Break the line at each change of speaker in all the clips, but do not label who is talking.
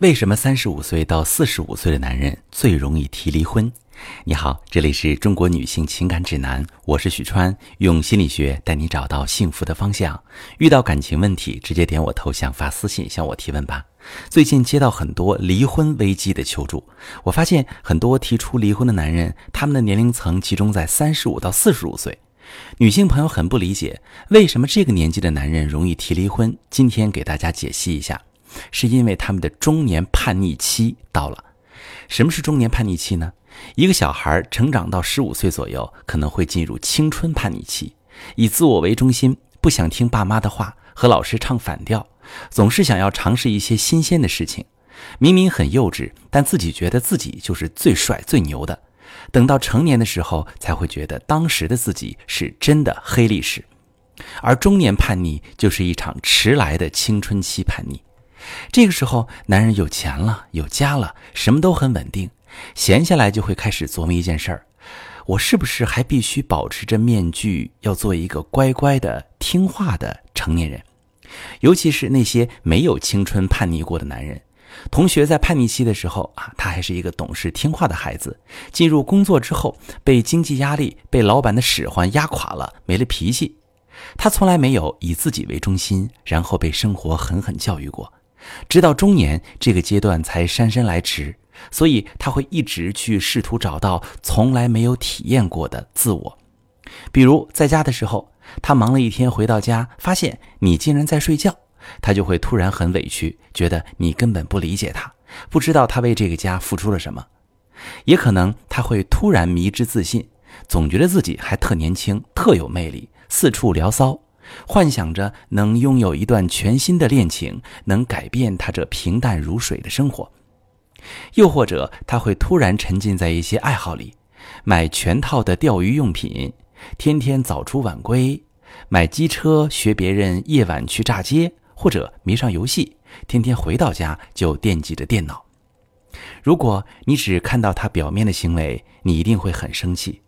为什么三十五岁到四十五岁的男人最容易提离婚？你好，这里是中国女性情感指南，我是许川，用心理学带你找到幸福的方向。遇到感情问题，直接点我头像发私信向我提问吧。最近接到很多离婚危机的求助，我发现很多提出离婚的男人，他们的年龄层集中在三十五到四十五岁。女性朋友很不理解，为什么这个年纪的男人容易提离婚？今天给大家解析一下。是因为他们的中年叛逆期到了。什么是中年叛逆期呢？一个小孩成长到十五岁左右，可能会进入青春叛逆期，以自我为中心，不想听爸妈的话，和老师唱反调，总是想要尝试一些新鲜的事情。明明很幼稚，但自己觉得自己就是最帅最牛的。等到成年的时候，才会觉得当时的自己是真的黑历史。而中年叛逆就是一场迟来的青春期叛逆。这个时候，男人有钱了，有家了，什么都很稳定，闲下来就会开始琢磨一件事儿：我是不是还必须保持着面具，要做一个乖乖的、听话的成年人？尤其是那些没有青春叛逆过的男人，同学在叛逆期的时候啊，他还是一个懂事听话的孩子；进入工作之后，被经济压力、被老板的使唤压垮了，没了脾气。他从来没有以自己为中心，然后被生活狠狠教育过。直到中年这个阶段才姗姗来迟，所以他会一直去试图找到从来没有体验过的自我。比如在家的时候，他忙了一天回到家，发现你竟然在睡觉，他就会突然很委屈，觉得你根本不理解他，不知道他为这个家付出了什么。也可能他会突然迷之自信，总觉得自己还特年轻、特有魅力，四处聊骚。幻想着能拥有一段全新的恋情，能改变他这平淡如水的生活；又或者他会突然沉浸在一些爱好里，买全套的钓鱼用品，天天早出晚归；买机车学别人夜晚去炸街，或者迷上游戏，天天回到家就惦记着电脑。如果你只看到他表面的行为，你一定会很生气。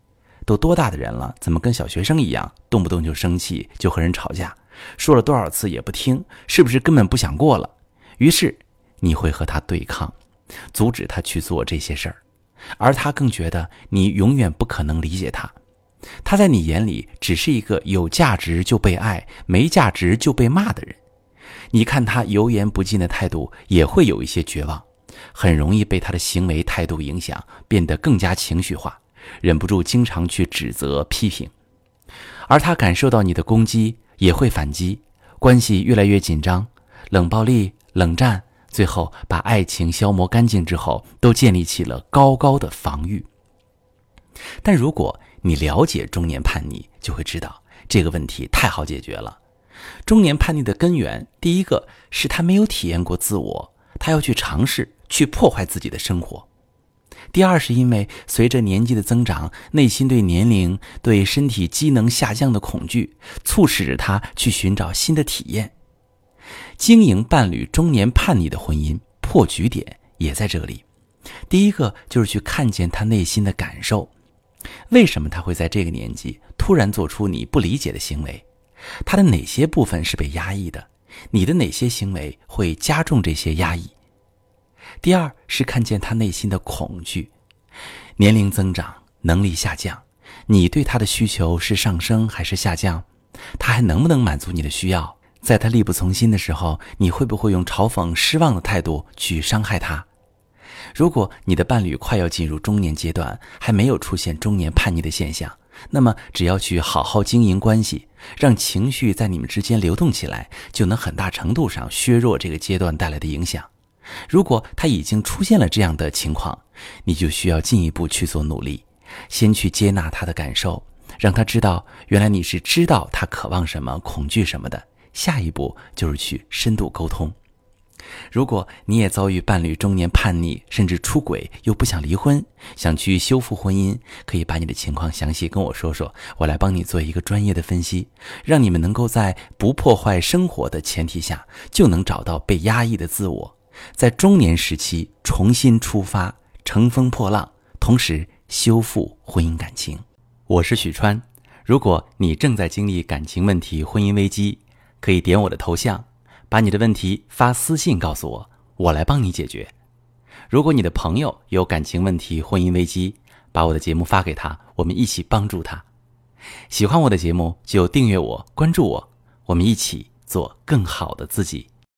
都多大的人了，怎么跟小学生一样，动不动就生气，就和人吵架？说了多少次也不听，是不是根本不想过了？于是你会和他对抗，阻止他去做这些事儿，而他更觉得你永远不可能理解他。他在你眼里只是一个有价值就被爱，没价值就被骂的人。你看他油盐不进的态度，也会有一些绝望，很容易被他的行为态度影响，变得更加情绪化。忍不住经常去指责、批评，而他感受到你的攻击也会反击，关系越来越紧张，冷暴力、冷战，最后把爱情消磨干净之后，都建立起了高高的防御。但如果你了解中年叛逆，就会知道这个问题太好解决了。中年叛逆的根源，第一个是他没有体验过自我，他要去尝试去破坏自己的生活。第二是因为随着年纪的增长，内心对年龄、对身体机能下降的恐惧，促使着他去寻找新的体验。经营伴侣中年叛逆的婚姻破局点也在这里。第一个就是去看见他内心的感受，为什么他会在这个年纪突然做出你不理解的行为？他的哪些部分是被压抑的？你的哪些行为会加重这些压抑？第二是看见他内心的恐惧，年龄增长，能力下降，你对他的需求是上升还是下降？他还能不能满足你的需要？在他力不从心的时候，你会不会用嘲讽、失望的态度去伤害他？如果你的伴侣快要进入中年阶段，还没有出现中年叛逆的现象，那么只要去好好经营关系，让情绪在你们之间流动起来，就能很大程度上削弱这个阶段带来的影响。如果他已经出现了这样的情况，你就需要进一步去做努力，先去接纳他的感受，让他知道原来你是知道他渴望什么、恐惧什么的。下一步就是去深度沟通。如果你也遭遇伴侣中年叛逆，甚至出轨，又不想离婚，想去修复婚姻，可以把你的情况详细跟我说说，我来帮你做一个专业的分析，让你们能够在不破坏生活的前提下，就能找到被压抑的自我。在中年时期重新出发，乘风破浪，同时修复婚姻感情。我是许川。如果你正在经历感情问题、婚姻危机，可以点我的头像，把你的问题发私信告诉我，我来帮你解决。如果你的朋友有感情问题、婚姻危机，把我的节目发给他，我们一起帮助他。喜欢我的节目就订阅我、关注我，我们一起做更好的自己。